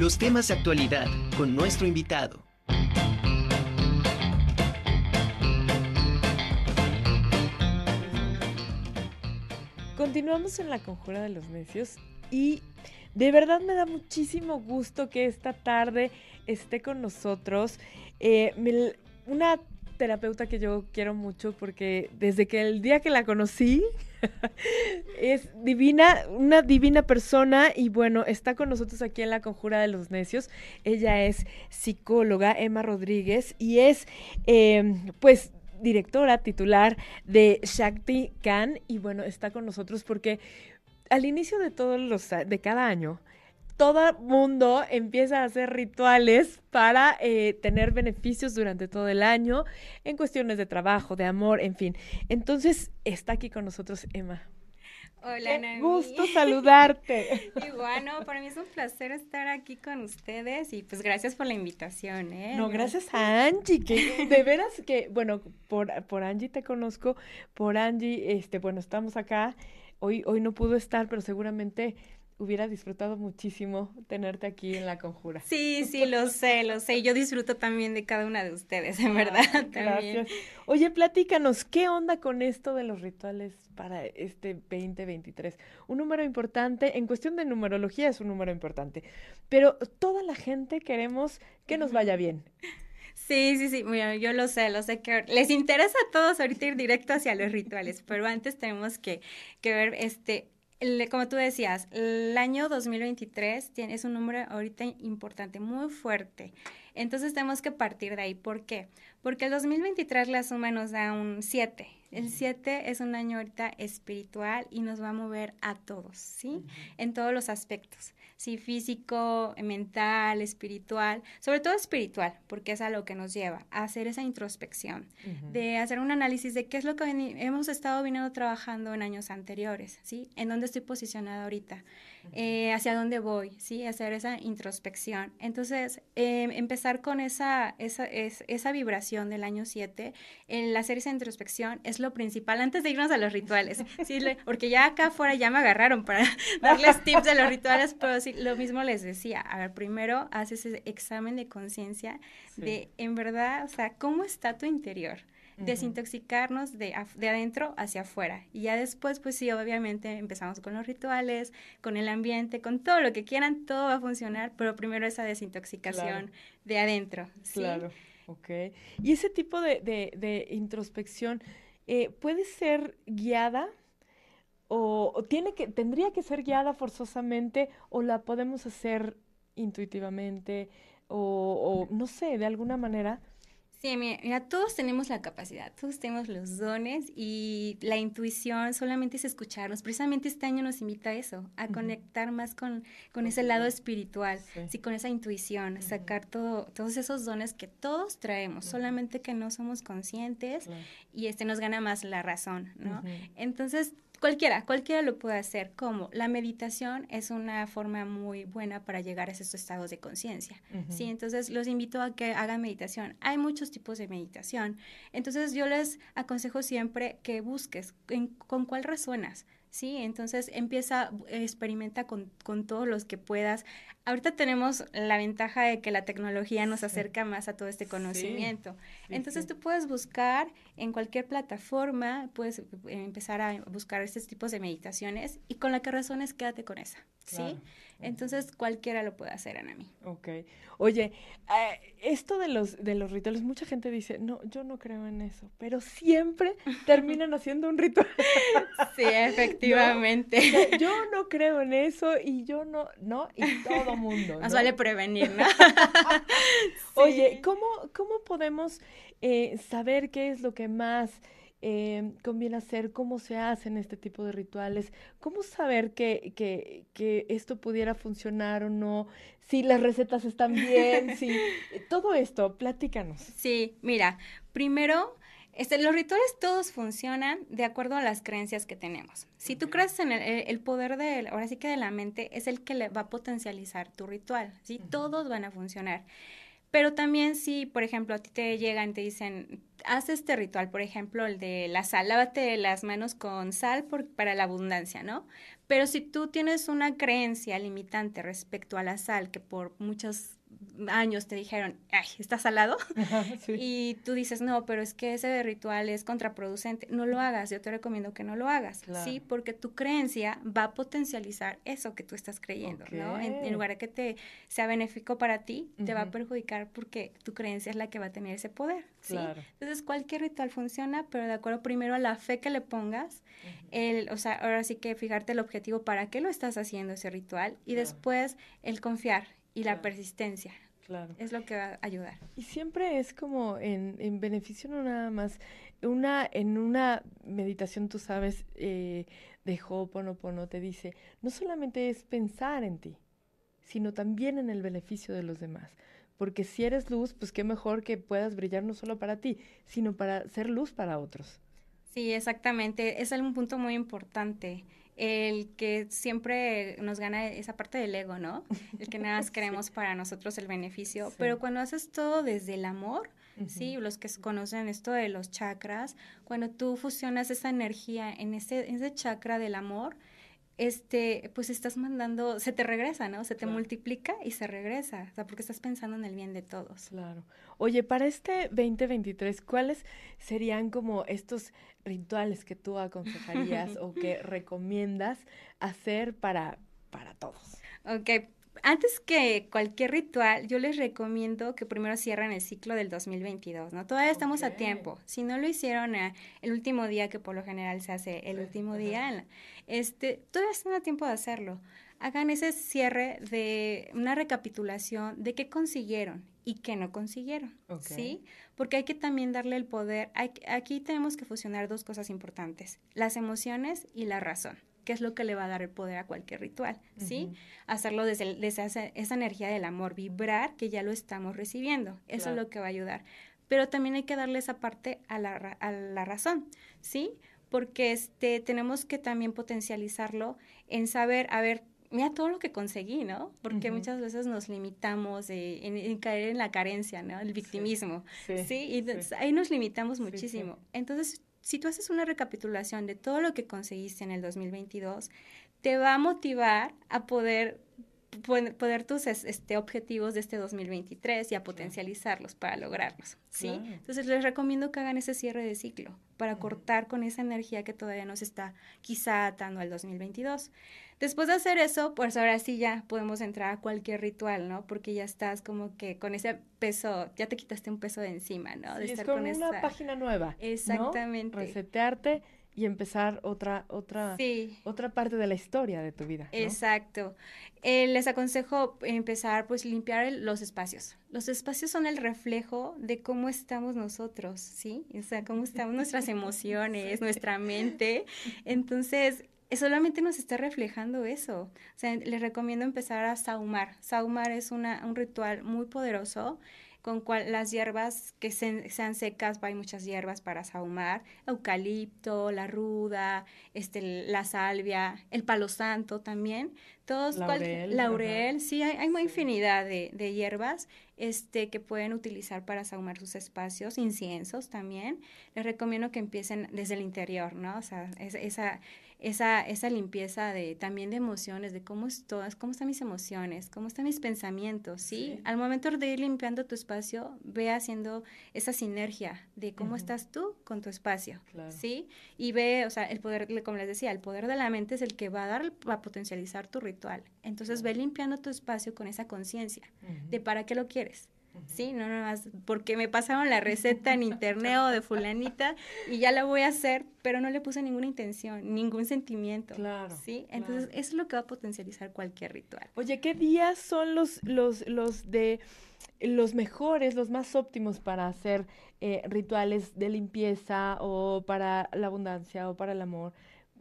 Los temas de actualidad con nuestro invitado. Continuamos en la conjura de los necios y de verdad me da muchísimo gusto que esta tarde esté con nosotros eh, una terapeuta que yo quiero mucho porque desde que el día que la conocí es divina, una divina persona y bueno, está con nosotros aquí en la Conjura de los Necios. Ella es psicóloga, Emma Rodríguez, y es em, pues directora titular de Shakti Khan y bueno, está con nosotros porque al inicio de todos los de cada año todo mundo empieza a hacer rituales para eh, tener beneficios durante todo el año en cuestiones de trabajo, de amor, en fin. Entonces está aquí con nosotros Emma. Hola, Qué gusto saludarte. y bueno, para mí es un placer estar aquí con ustedes y pues gracias por la invitación, ¿eh? No, gracias a Angie, que de veras que, bueno, por, por Angie te conozco, por Angie, este, bueno, estamos acá, hoy, hoy no pudo estar, pero seguramente hubiera disfrutado muchísimo tenerte aquí en la conjura. Sí, sí, lo sé, lo sé. Yo disfruto también de cada una de ustedes, en verdad. gracias. Oye, platícanos, ¿qué onda con esto de los rituales para este 2023? Un número importante, en cuestión de numerología es un número importante, pero toda la gente queremos que nos vaya bien. Sí, sí, sí, mira, yo lo sé, lo sé que les interesa a todos ahorita ir directo hacia los rituales, pero antes tenemos que, que ver este como tú decías, el año 2023 tiene, es un número ahorita importante, muy fuerte. Entonces tenemos que partir de ahí. ¿Por qué? Porque el 2023 la suma nos da un 7. El 7 es un año ahorita espiritual y nos va a mover a todos, ¿sí? En todos los aspectos sí, físico, mental, espiritual, sobre todo espiritual, porque es a lo que nos lleva, a hacer esa introspección, de hacer un análisis de qué es lo que hemos estado viniendo trabajando en años anteriores, ¿sí? En dónde estoy posicionada ahorita, eh, hacia dónde voy, ¿sí? Hacer esa introspección. Entonces, em, empezar con esa, esa, esa vibración del año 7, el hacer esa introspección es lo principal antes de irnos a los rituales, ¿sí? Porque ya acá afuera ya me agarraron para darles tips de los rituales, pero sí, lo mismo les decía, a ver, primero haces ese examen de conciencia de, en verdad, o sea, ¿cómo está tu interior? Desintoxicarnos de, de adentro hacia afuera. Y ya después, pues sí, obviamente empezamos con los rituales, con el ambiente, con todo lo que quieran, todo va a funcionar, pero primero esa desintoxicación de adentro. Claro, ok. Y ese tipo de, de, introspección eh, puede ser guiada o, tiene que, tendría que ser guiada forzosamente o la podemos hacer intuitivamente o, no sé, de alguna manera. Sí, mira, todos tenemos la capacidad, todos tenemos los dones y la intuición solamente es escucharnos. Precisamente este año nos invita a eso, a conectar más con, con ese lado espiritual, sí. con esa intuición, sacar todo, todos esos dones que todos traemos, solamente que no somos conscientes y este nos gana más la razón, ¿no? Entonces, Cualquiera, cualquiera lo puede hacer. como La meditación es una forma muy buena para llegar a esos estados de conciencia. Sí, entonces los invito a que hagan meditación. Hay muchos tipos de meditación. Entonces yo les aconsejo siempre que busques con cuál resuenas. Sí, entonces empieza, experimenta con, con todos los que puedas. Ahorita tenemos la ventaja de que la tecnología nos acerca más a todo este conocimiento. entonces tú puedes buscar en cualquier plataforma, puedes empezar a buscar estos tipos de meditaciones y con la que razones quédate con esa. ¿sí? Entonces cualquiera lo puede hacer, Ana. Ok. Oye, eh, esto de los, de los rituales, mucha gente dice, no, yo no creo en eso, pero siempre terminan haciendo un ritual. sí, efectivamente. Yo no creo en eso y yo no, no, y todo mundo. Más vale prevenir, ¿no? Oye, ¿cómo, cómo podemos eh, saber qué es lo que más eh, conviene hacer, cómo se hacen este tipo de rituales, cómo saber que, que, que, esto pudiera funcionar o no, si las recetas están bien, si todo esto, platícanos. Sí, mira, primero, este, los rituales todos funcionan de acuerdo a las creencias que tenemos. Si tú crees en el, poder de, ahora sí que de la mente, es el que le va a potencializar tu ritual, ¿sí? Todos van a funcionar. Pero también si, por ejemplo, a ti te llegan y te dicen, haz este ritual, por ejemplo, el de la sal, lávate las manos con sal por, para la abundancia, ¿no? Pero si tú tienes una creencia limitante respecto a la sal, que por muchos años te dijeron, ay, está salado, y tú dices, no, pero es que ese ritual es contraproducente, no lo hagas, yo te recomiendo que no lo hagas, ¿sí? Porque tu creencia va a potencializar eso que tú estás creyendo, ¿no? En, lugar de que te sea benéfico para ti, te va a perjudicar porque tu creencia es la que va a tener ese poder, ¿sí? Entonces, cualquier ritual funciona, pero de acuerdo primero a la fe que le pongas, el, o sea, ahora sí que fijarte el objetivo para qué lo estás haciendo ese ritual, y después el confiar y la persistencia. Claro. Es lo que va a ayudar. Y siempre es como en, en beneficio no nada más. Una, en una meditación, tú sabes, eh, de Ho'oponopono te dice, no solamente es pensar en ti, sino también en el beneficio de los demás. Porque si eres luz, pues qué mejor que puedas brillar no solo para ti, sino para ser luz para otros. Sí, exactamente. Es un punto muy importante el que siempre nos gana esa parte del ego, ¿no? El que nada más queremos para nosotros el beneficio, pero cuando haces todo desde el amor, ¿sí? Los que conocen esto de los chakras, cuando tú fusionas esa energía en ese, en ese chakra del amor, este, pues estás mandando, se te regresa, ¿no? Se te multiplica y se regresa, o sea, porque estás pensando en el bien de todos. Claro. Oye, para este 2023, ¿cuáles serían como estos rituales que tú aconsejarías o que recomiendas hacer para, para todos? Ok, antes que cualquier ritual, yo les recomiendo que primero cierren el ciclo del 2022, ¿no? Todavía estamos a tiempo. Si no lo hicieron eh, el último día, que por lo general se hace el último día, este, todavía están a tiempo de hacerlo. Hagan ese cierre de una recapitulación de qué consiguieron y qué no consiguieron, ¿sí? Porque hay que también darle el poder. aquí tenemos que fusionar dos cosas importantes, las emociones y la razón que es lo que le va a dar el poder a cualquier ritual, ¿sí? Hacerlo desde, esa, energía del amor, vibrar que ya lo estamos recibiendo, eso es lo que va a ayudar. Pero también hay que darle esa parte a la, a la razón, ¿sí? Porque este, tenemos que también potencializarlo en saber, a ver, mira todo lo que conseguí, ¿no? Porque muchas veces nos limitamos en, caer en la carencia, ¿no? El victimismo, ¿sí? Y ahí nos limitamos muchísimo. Entonces, si tú haces una recapitulación de todo lo que conseguiste en el 2022, te va a motivar a poder poder tus este, objetivos de este 2023 y a potencializarlos para lograrlos, ¿sí? Entonces les recomiendo que hagan ese cierre de ciclo para cortar con esa energía que todavía nos está quizá atando al 2022. Después de hacer eso, pues ahora sí ya podemos entrar a cualquier ritual, ¿no? Porque ya estás como que con ese peso, ya te quitaste un peso de encima, ¿no? De estar es con una página nueva. Exactamente. Resetearte y empezar otra otra otra parte de la historia de tu vida. Exacto. Eh, les aconsejo empezar pues limpiar los espacios. Los espacios son el reflejo de cómo estamos nosotros, ¿sí? O sea, cómo están nuestras emociones, nuestra mente. Entonces, solamente nos está reflejando eso. O sea, les recomiendo empezar a saumar. Saumar es una, un ritual muy poderoso con cual, las hierbas que sean secas, hay muchas hierbas para sahumar, eucalipto, la ruda, este, la salvia, el palo santo también, todos, laurel, laurel sí, hay, hay una infinidad de, de, hierbas este, que pueden utilizar para sahumar sus espacios, inciensos también. Les recomiendo que empiecen desde el interior, ¿no? O sea, esa esa, esa limpieza de también de emociones, de cómo estoy, cómo están mis emociones, cómo están mis pensamientos, ¿sí? Al momento de ir limpiando tu espacio, ve haciendo esa sinergia de cómo estás tú con tu espacio, ¿sí? Y ve, o sea, el poder, como les decía, el poder de la mente es el que va a dar, va a potencializar tu ritual. Entonces, ve limpiando tu espacio con esa conciencia de para qué lo quieres. Sí, no nada más porque me pasaron la receta en internet o de fulanita y ya la voy a hacer, pero no le puse ninguna intención, ningún sentimiento. Claro. Sí, entonces eso es lo que va a potencializar cualquier ritual. Oye, ¿qué días son los los los de los mejores, los más óptimos para hacer eh, rituales de limpieza o para la abundancia o para el amor?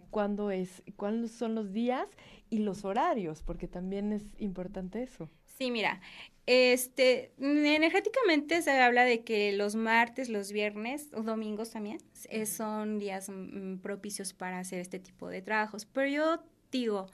¿Cuándo es? ¿Cuáles son los días y los horarios? Porque también es importante eso. Sí, mira, este, energéticamente se habla de que los martes, los viernes o domingos también son días mm, propicios para hacer este tipo de trabajos. Pero yo digo,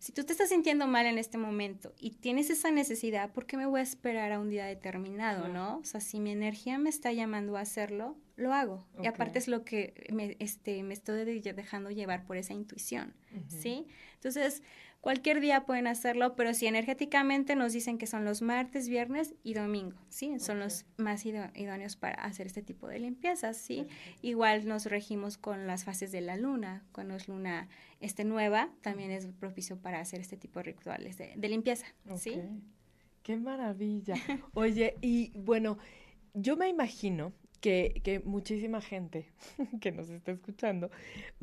Si tú te estás sintiendo mal en este momento y tienes esa necesidad, ¿por qué me voy a esperar a un día determinado, no? O sea, si mi energía me está llamando a hacerlo, lo hago. Y aparte es lo que me, este, me estoy dejando llevar por esa intuición, ¿sí? Entonces, Cualquier día pueden hacerlo, pero si energéticamente nos dicen que son los martes, viernes y domingo, ¿sí? Son los más idóneos para hacer este tipo de limpiezas, ¿sí? Igual nos regimos con las fases de la luna. Cuando es luna este, nueva, también es propicio para hacer este tipo de rituales de, limpieza, ¿sí? Qué maravilla. Oye, y bueno, yo me imagino que, muchísima gente que nos está escuchando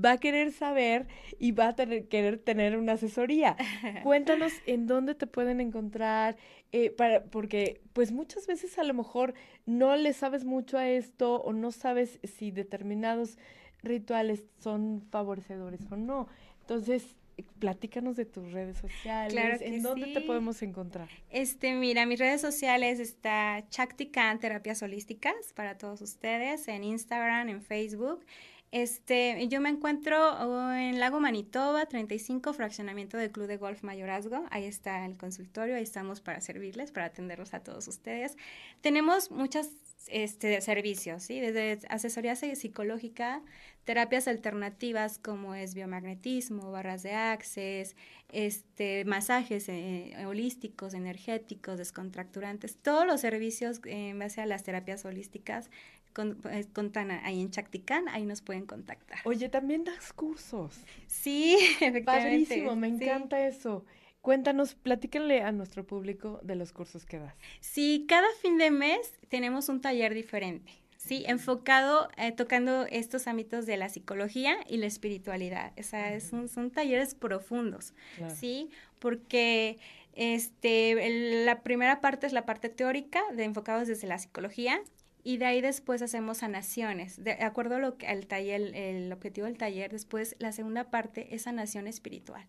va a querer saber y va a tener, querer tener una asesoría. Cuéntanos en dónde te pueden encontrar, eh, para, porque pues muchas veces a lo mejor no le sabes mucho a esto o no sabes si determinados rituales son favorecedores o no. Entonces, platícanos de tus redes sociales. ¿En dónde te podemos encontrar? Este, mira, mis redes sociales está Chactican Terapias Holísticas para todos ustedes en Instagram, en Facebook. Este, yo me encuentro oh, en Lago Manitoba, 35, fraccionamiento del Club de Golf Mayorazgo. Ahí está el consultorio, ahí estamos para servirles, para atenderlos a todos ustedes. Tenemos muchos este, servicios, ¿sí? Desde asesoría psicológica, terapias alternativas como es biomagnetismo, barras de access, este, masajes eh, holísticos, energéticos, descontracturantes, todos los servicios en base a las terapias holísticas con, eh, contan ahí en Chacticán, ahí nos pueden contactar. Oye, también das cursos. Sí, efectivamente. Padrísimo, me encanta eso. Cuéntanos, platíquenle a nuestro público de los cursos que das. Sí, cada fin de mes tenemos un taller diferente. Sí, enfocado, eh, tocando estos ámbitos de la psicología y la espiritualidad. O sea, son talleres profundos, ¿sí? Porque este, la primera parte es la parte teórica, de enfocados desde la psicología, y de ahí después hacemos sanaciones. De acuerdo a lo que el taller, el, objetivo del taller, después la segunda parte es sanación espiritual.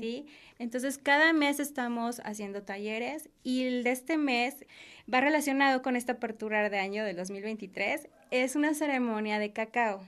¿Sí? Entonces, cada mes estamos haciendo talleres y el de este mes va relacionado con esta apertura de año del 2023. Es una ceremonia de cacao.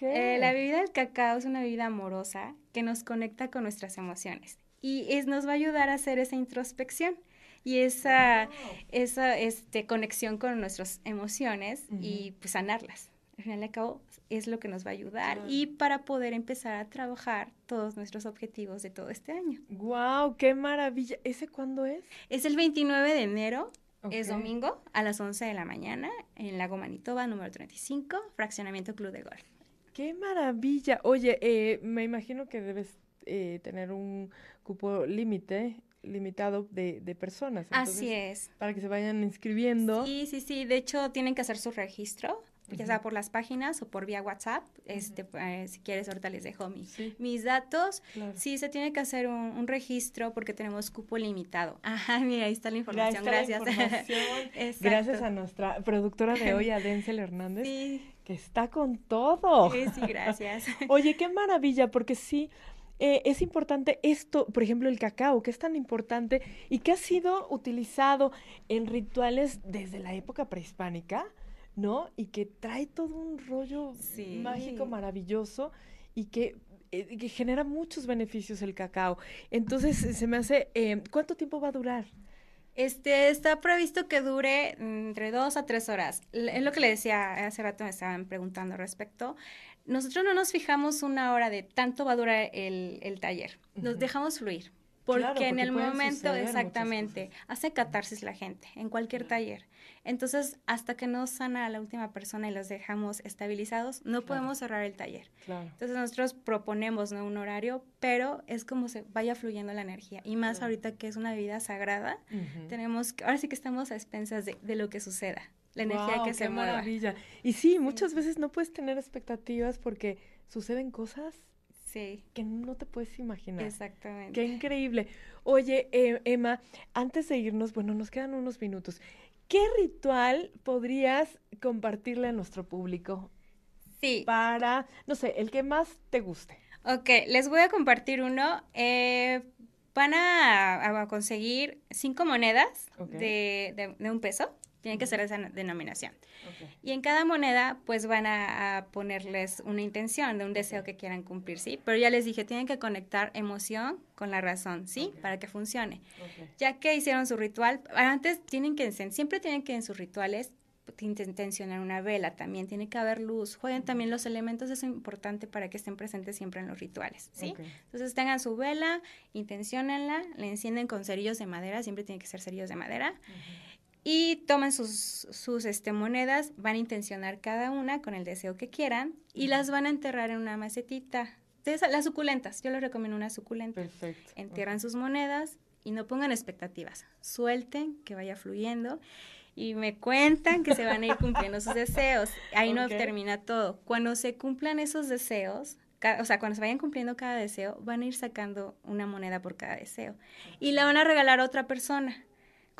Eh, la bebida del cacao es una bebida amorosa que nos conecta con nuestras emociones y es, nos va a ayudar a hacer esa introspección y esa, esa este, conexión con nuestras emociones y pues sanarlas. Al final y al cabo es lo que nos va a ayudar y para poder empezar a trabajar todos nuestros objetivos de todo este año. ¡Wow! ¡Qué maravilla! ¿Ese cuándo es? Es el 29 de enero Es domingo a las 11 de la mañana en Lago Manitoba, número 35, fraccionamiento Club de Golf. ¡Qué maravilla! Oye, eh, me imagino que debes eh, tener un cupo límite limitado de, de personas. Así es. Para que se vayan inscribiendo. Sí, sí, sí. De hecho, tienen que hacer su registro, ya sea por las páginas o por vía WhatsApp. Este, eh, si quieres, ahorita les dejo mis datos. Sí, se tiene que hacer un, registro porque tenemos cupo limitado. Ajá, mira, ahí está la información. Gracias. Gracias a nuestra productora de hoy, a Denzel Hernández. Que está con todo. Sí, sí, gracias. Oye, qué maravilla, porque sí, eh, es importante esto, por ejemplo, el cacao, que es tan importante y que ha sido utilizado en rituales desde la época prehispánica, ¿no? Y que trae todo un rollo mágico maravilloso y que, eh, que, genera muchos beneficios el cacao. Entonces, se me hace, eh, ¿cuánto tiempo va a durar? Este, está previsto que dure entre dos a tres horas. Es lo que le decía hace rato, me estaban preguntando respecto nosotros no nos fijamos una hora de tanto va a durar el, taller, nos dejamos fluir. Porque, en el momento, exactamente, hace catarsis la gente en cualquier taller. Entonces, hasta que no sana a la última persona y los dejamos estabilizados, no podemos cerrar el taller. Entonces, nosotros proponemos ¿no? un horario, pero es como se vaya fluyendo la energía. Y más ahorita que es una vida sagrada, tenemos, ahora sí que estamos a expensas de, de lo que suceda la energía que se mueva. maravilla. Y sí, muchas veces no puedes tener expectativas porque suceden cosas sí. que no te puedes imaginar. Exactamente. Qué increíble. Oye, eh, Emma, antes de irnos, bueno, nos quedan unos minutos. ¿Qué ritual podrías compartirle a nuestro público? Sí. Para, no sé, el que más te guste. Ok, les voy a compartir uno. Eh, van a, conseguir cinco monedas de, de, un peso. Tiene que ser esa denominación. Y en cada moneda, pues van a, ponerles una intención de un deseo que quieran cumplir, ¿sí? Pero ya les dije, tienen que conectar emoción con la razón, ¿sí? Para que funcione. Ya que hicieron su ritual, antes tienen que, siempre tienen que en sus rituales intencionar una vela también, tiene que haber luz, jueguen también los elementos, es importante para que estén presentes siempre en los rituales, ¿sí? Entonces tengan su vela, intencionenla, le encienden con cerillos de madera, siempre tiene que ser cerillos de madera, y toman sus, sus este, monedas, van a intencionar cada una con el deseo que quieran y las van a enterrar en una macetita. De las suculentas, yo les recomiendo una suculenta. Perfecto. Entierran sus monedas y no pongan expectativas, suelten, que vaya fluyendo y me cuentan que se van a ir cumpliendo sus deseos. Ahí no termina todo. Cuando se cumplan esos deseos, o sea, cuando se vayan cumpliendo cada deseo, van a ir sacando una moneda por cada deseo y la van a regalar a otra persona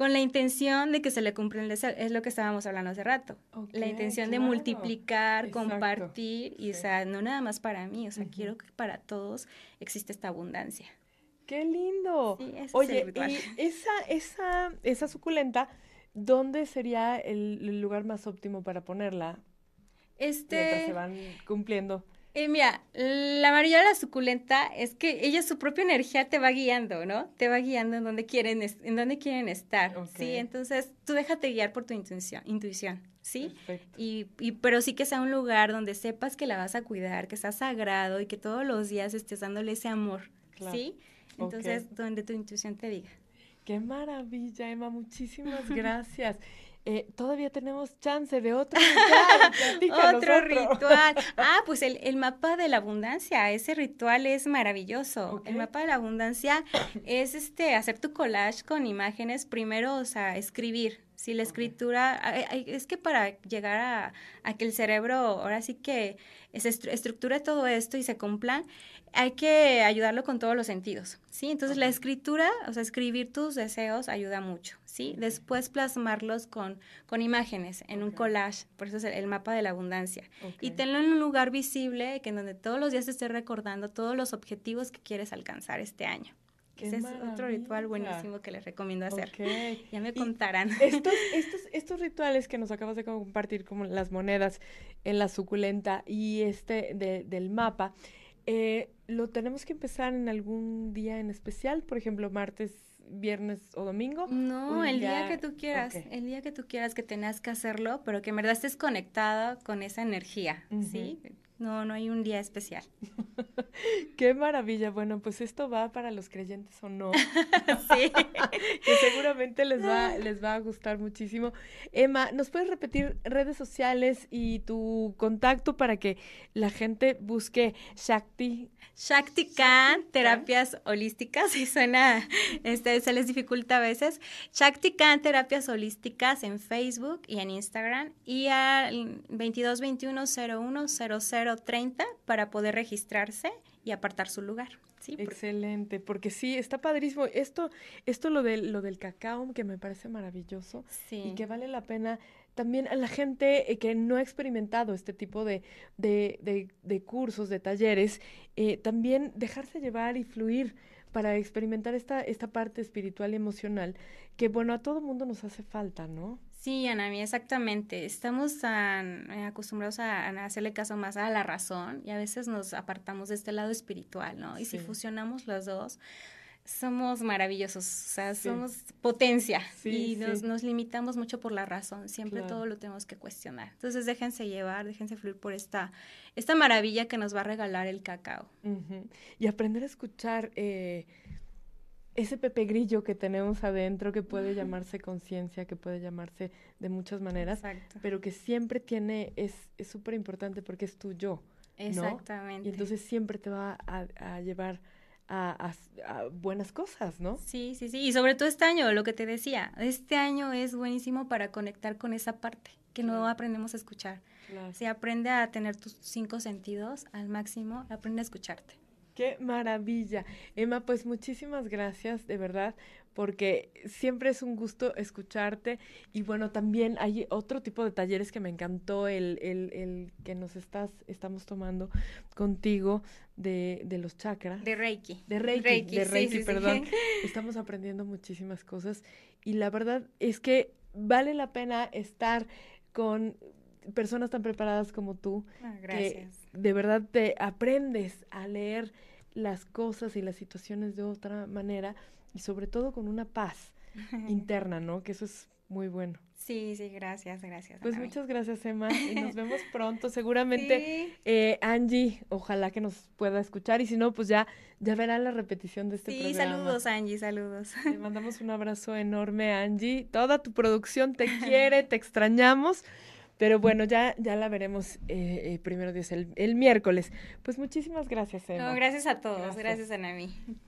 con la intención de que se le cumpla el deseo. Es lo que estábamos hablando hace rato. la intención de multiplicar, compartir, y o sea, no nada más para mí, o sea, quiero que para todos existe esta abundancia. ¡Qué lindo! Oye, y esa, esa, esa suculenta ¿dónde sería el, lugar más óptimo para ponerla? Este... se van cumpliendo. Eh, mira, la maravilla de la suculenta es que ella su propia energía te va guiando, ¿no? Te va guiando en dónde quieren, en dónde quieren estar, ¿sí? Entonces, tú déjate guiar por tu intuición, intuición ¿sí? Y, y, pero sí que sea un lugar donde sepas que la vas a cuidar, que sea sagrado y que todos los días estés dándole ese amor, ¿sí? Entonces, donde tu intuición te diga. Qué maravilla, Emma, muchísimas gracias. Eh, todavía tenemos chance de otro ritual. otro, ritual. Ah, pues el, el, mapa de la abundancia, ese ritual es maravilloso. El mapa de la abundancia es este hacer tu collage con imágenes, primero, o sea, escribir. Si la escritura, es que para llegar a, a que el cerebro ahora sí que se estructure todo esto y se cumpla, hay que ayudarlo con todos los sentidos, ¿sí? Entonces la escritura, o sea, escribir tus deseos ayuda mucho, ¿sí? Después plasmarlos con, con imágenes en un collage, por eso es el, mapa de la abundancia. Y tenlo en un lugar visible, que en donde todos los días te estés recordando todos los objetivos que quieres alcanzar este año. Ese es otro ritual buenísimo que les recomiendo hacer. Ya me contarán. Estos, estos, estos rituales que nos acabas de compartir, como las monedas en la suculenta y este de, del mapa, eh, ¿Lo tenemos que empezar en algún día en especial? Por ejemplo, martes, viernes o domingo. No, el día, que tú quieras, el día que tú quieras que tengas que hacerlo, pero que en verdad estés conectada con esa energía, ¿sí? No, no hay un día especial. Qué maravilla. Bueno, pues esto va para los creyentes o no. sí. que seguramente les va, les va a gustar muchísimo. Emma, ¿nos puedes repetir redes sociales y tu contacto para que la gente busque Shakti? Shakti Khan, terapias holísticas, y suena, este, se les dificulta a veces. Shakti Khan, terapias holísticas en Facebook y en Instagram y al 2221-010030 para poder registrarse y apartar su lugar. Sí, Excelente, porque sí, está padrísimo. Esto, esto lo, de, lo del cacao, que me parece maravilloso y que vale la pena también a la gente eh, que no ha experimentado este tipo de, de, de, cursos, de talleres, eh, también dejarse llevar y fluir para experimentar esta, esta parte espiritual y emocional que, bueno, a todo mundo nos hace falta, ¿no? Sí, Anami, exactamente. Estamos eh, acostumbrados a, hacerle caso más a la razón y a veces nos apartamos de este lado espiritual, ¿no? Y si fusionamos los dos, somos maravillosos, o sea, somos potencia y nos, nos, limitamos mucho por la razón, siempre todo lo tenemos que cuestionar. Entonces déjense llevar, déjense fluir por esta, esta maravilla que nos va a regalar el cacao. Y aprender a escuchar eh, ese pepe grillo que tenemos adentro, que puede llamarse conciencia, que puede llamarse de muchas maneras, pero que siempre tiene, es súper importante porque es tu yo. Exactamente. Y entonces siempre te va a, a llevar a, buenas cosas, ¿no? Sí, sí, sí. Y sobre todo este año, lo que te decía, este año es buenísimo para conectar con esa parte que no aprendemos a escuchar. Si aprende a tener tus cinco sentidos al máximo, aprende a escucharte. Qué maravilla. Emma, pues muchísimas gracias, de verdad, porque siempre es un gusto escucharte. Y bueno, también hay otro tipo de talleres que me encantó, el, el, el que nos estás, estamos tomando contigo de, de los chakras. De Reiki. De Reiki, de Reiki, perdón. Estamos aprendiendo muchísimas cosas. Y la verdad es que vale la pena estar con personas tan preparadas como tú. Ah, gracias. Que de verdad te aprendes a leer las cosas y las situaciones de otra manera y sobre todo con una paz interna, ¿no? Que eso es muy bueno. Sí, sí, gracias, gracias. Pues muchas gracias, Emma, y nos vemos pronto. Seguramente eh, Angie, ojalá que nos pueda escuchar, y si no, pues ya, ya verá la repetición de este programa. Sí, saludos, Angie, saludos. Te mandamos un abrazo enorme, Angie. Toda tu producción te quiere, te extrañamos. Pero bueno, ya, ya la veremos eh, eh primero Dios el, el, miércoles. Pues muchísimas gracias, Emma. No, gracias a todos. Gracias, gracias Anami.